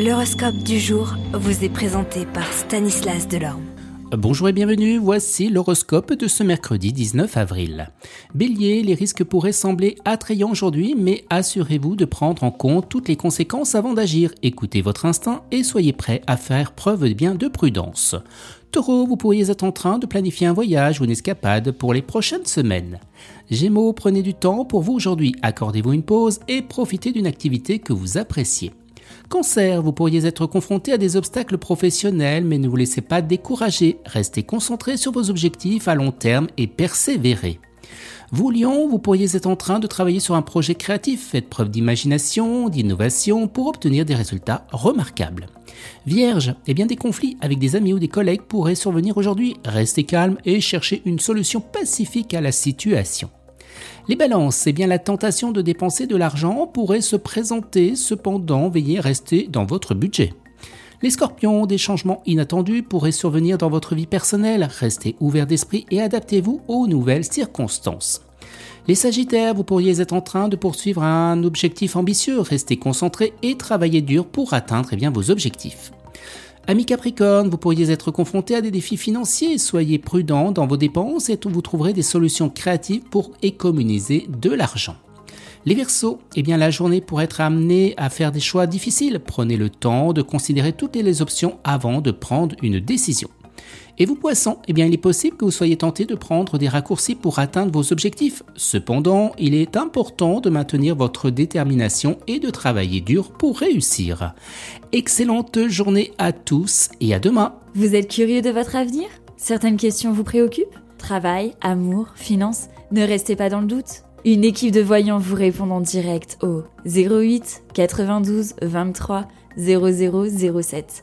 L'horoscope du jour vous est présenté par Stanislas Delorme. Bonjour et bienvenue, voici l'horoscope de ce mercredi 19 avril. Bélier, les risques pourraient sembler attrayants aujourd'hui, mais assurez-vous de prendre en compte toutes les conséquences avant d'agir. Écoutez votre instinct et soyez prêt à faire preuve bien de prudence. Taureau, vous pourriez être en train de planifier un voyage ou une escapade pour les prochaines semaines. Gémeaux, prenez du temps pour vous aujourd'hui, accordez-vous une pause et profitez d'une activité que vous appréciez. Cancer, vous pourriez être confronté à des obstacles professionnels, mais ne vous laissez pas décourager. Restez concentré sur vos objectifs à long terme et persévérez. Vous, Lion, vous pourriez être en train de travailler sur un projet créatif. Faites preuve d'imagination, d'innovation pour obtenir des résultats remarquables. Vierge, eh bien des conflits avec des amis ou des collègues pourraient survenir aujourd'hui. Restez calme et cherchez une solution pacifique à la situation. Les balances, eh bien la tentation de dépenser de l'argent pourrait se présenter, cependant veillez à rester dans votre budget. Les scorpions, des changements inattendus pourraient survenir dans votre vie personnelle, restez ouvert d'esprit et adaptez-vous aux nouvelles circonstances. Les sagittaires, vous pourriez être en train de poursuivre un objectif ambitieux, restez concentré et travaillez dur pour atteindre eh bien, vos objectifs. Ami Capricorne, vous pourriez être confronté à des défis financiers. Soyez prudent dans vos dépenses et vous trouverez des solutions créatives pour économiser de l'argent. Les Verseaux, eh bien la journée pourrait être amenée à faire des choix difficiles. Prenez le temps de considérer toutes les options avant de prendre une décision. Et vous poissons, eh bien il est possible que vous soyez tenté de prendre des raccourcis pour atteindre vos objectifs. Cependant, il est important de maintenir votre détermination et de travailler dur pour réussir. Excellente journée à tous et à demain. Vous êtes curieux de votre avenir? Certaines questions vous préoccupent? Travail, amour, finances? Ne restez pas dans le doute. Une équipe de voyants vous répond en direct au 08 92 23 0007.